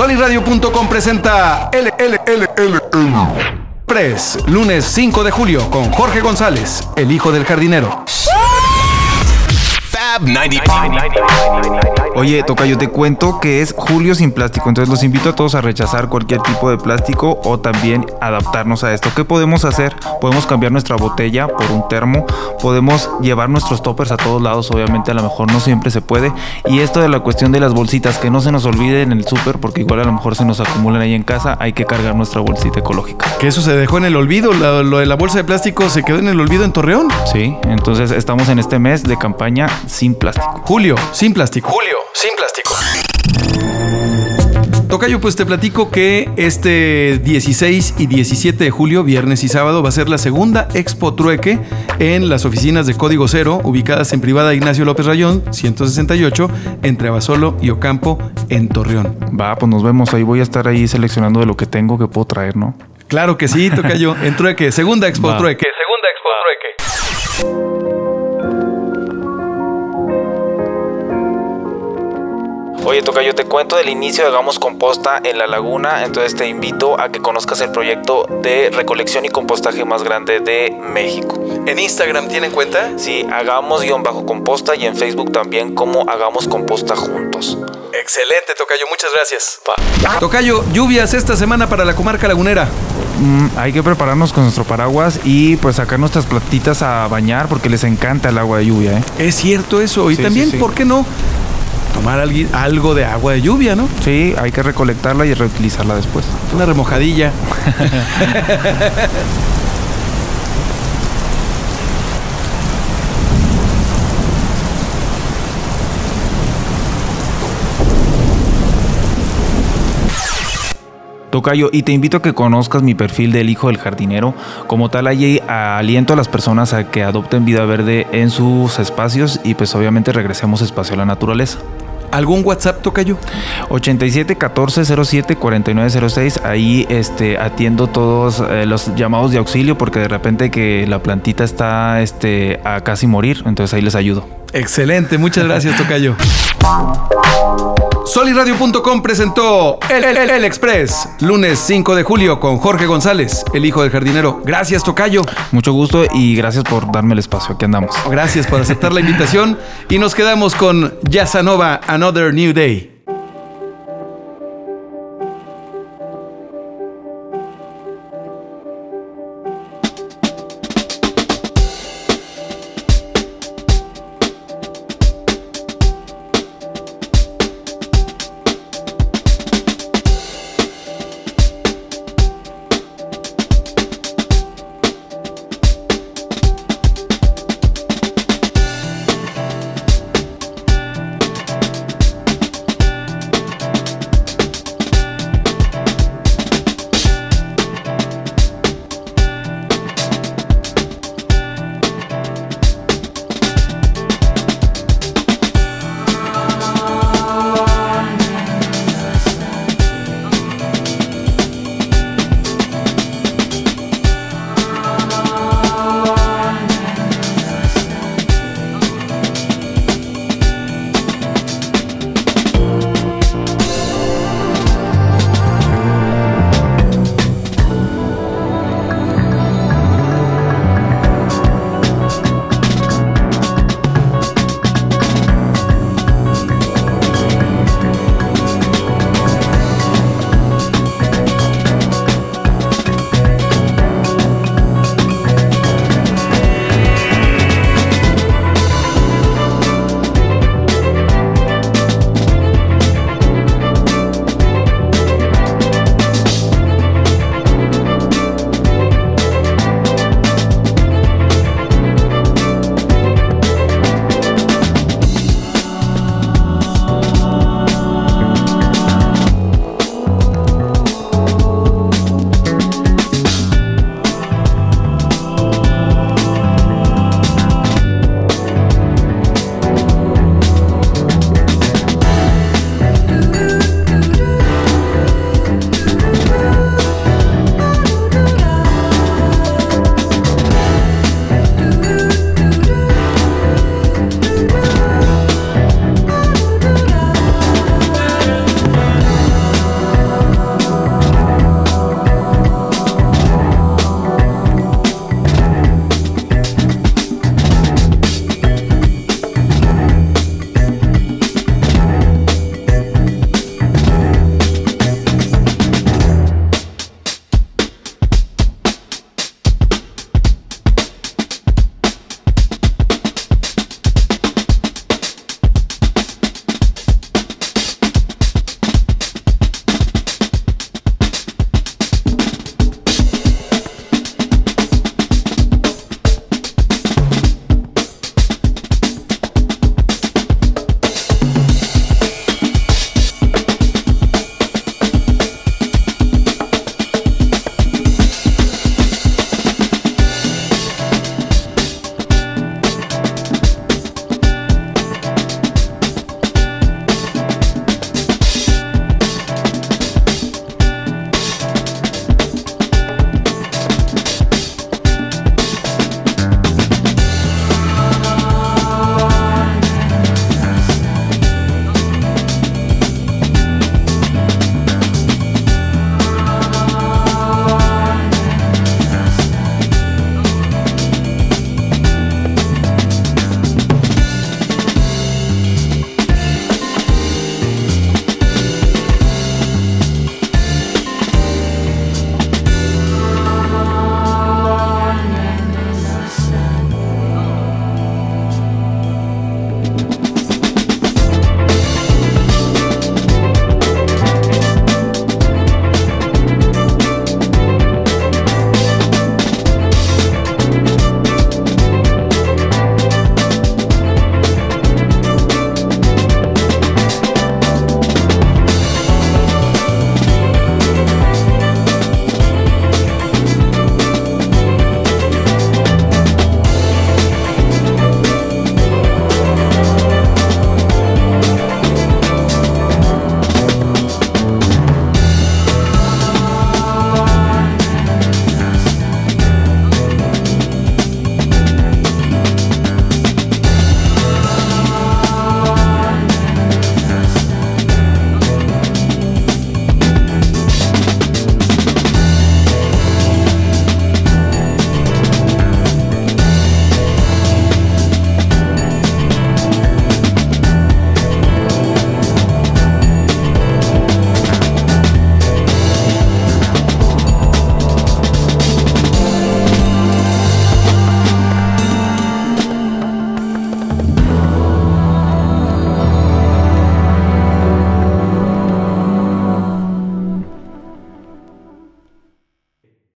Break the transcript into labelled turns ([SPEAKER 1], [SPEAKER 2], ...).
[SPEAKER 1] Soliradio.com presenta L, L, L, L, Press, lunes 5 de julio con Jorge González, el hijo del jardinero.
[SPEAKER 2] Fab 90.
[SPEAKER 3] Oye, Toca, yo te cuento que es Julio sin plástico, entonces los invito a todos a rechazar cualquier tipo de plástico o también adaptarnos a esto. ¿Qué podemos hacer? Podemos cambiar nuestra botella por un termo, podemos llevar nuestros toppers a todos lados, obviamente a lo mejor no siempre se puede. Y esto de la cuestión de las bolsitas, que no se nos olvide en el súper, porque igual a lo mejor se nos acumulan ahí en casa, hay que cargar nuestra bolsita ecológica.
[SPEAKER 1] Que eso se dejó en el olvido, lo, lo de la bolsa de plástico se quedó en el olvido en Torreón.
[SPEAKER 3] Sí, entonces estamos en este mes de campaña sin plástico.
[SPEAKER 1] Julio, sin plástico. Julio, sin plástico. Tocayo, pues te platico que este 16 y 17 de julio, viernes y sábado, va a ser la segunda Expo Trueque en las oficinas de Código Cero, ubicadas en privada Ignacio López Rayón, 168, entre Abasolo y Ocampo, en Torreón.
[SPEAKER 3] Va, pues nos vemos. Ahí voy a estar ahí seleccionando de lo que tengo que puedo traer, ¿no?
[SPEAKER 1] Claro que sí, Tocayo, en Trueque, segunda Expo
[SPEAKER 3] Va.
[SPEAKER 1] Trueque. Segunda Expo Trueque.
[SPEAKER 3] Oye, Toca, yo te cuento del inicio de Hagamos Composta en la laguna, entonces te invito a que conozcas el proyecto de recolección y compostaje más grande de México.
[SPEAKER 1] ¿En Instagram tienen cuenta?
[SPEAKER 3] Sí, hagamos guion bajo composta y en Facebook también como Hagamos Composta Juntos.
[SPEAKER 1] Excelente, Tocayo, muchas gracias. Tocayo, lluvias esta semana para la comarca lagunera.
[SPEAKER 3] Mm, hay que prepararnos con nuestro paraguas y pues sacar nuestras plantitas a bañar porque les encanta el agua de lluvia, ¿eh?
[SPEAKER 1] Es cierto eso. Y
[SPEAKER 3] Sí,
[SPEAKER 1] también,
[SPEAKER 3] sí, sí.
[SPEAKER 1] ¿por qué no? Tomar algo de agua de lluvia, ¿no?
[SPEAKER 3] Sí, hay que recolectarla y reutilizarla después.
[SPEAKER 1] Una remojadilla.
[SPEAKER 3] Tocayo, y te invito a que conozcas mi perfil del hijo del jardinero. Como tal, allí aliento a las personas a que adopten vida verde en sus espacios y pues obviamente regresemos espacio a la naturaleza.
[SPEAKER 1] ¿Algún WhatsApp, Tocayo?
[SPEAKER 3] 87 14 07 49 06. Ahí este, atiendo todos eh, los llamados de auxilio porque de repente que la plantita está este, a casi morir. Entonces ahí les ayudo.
[SPEAKER 1] Excelente, muchas gracias, Tocayo. Soliradio.com presentó el, el- el Express, lunes 5 de julio con Jorge González, el hijo del jardinero. Gracias, Tocayo.
[SPEAKER 3] Mucho gusto y gracias por darme el espacio. Aquí andamos.
[SPEAKER 1] Gracias por aceptar la invitación y nos quedamos con Yasanova, Another New Day.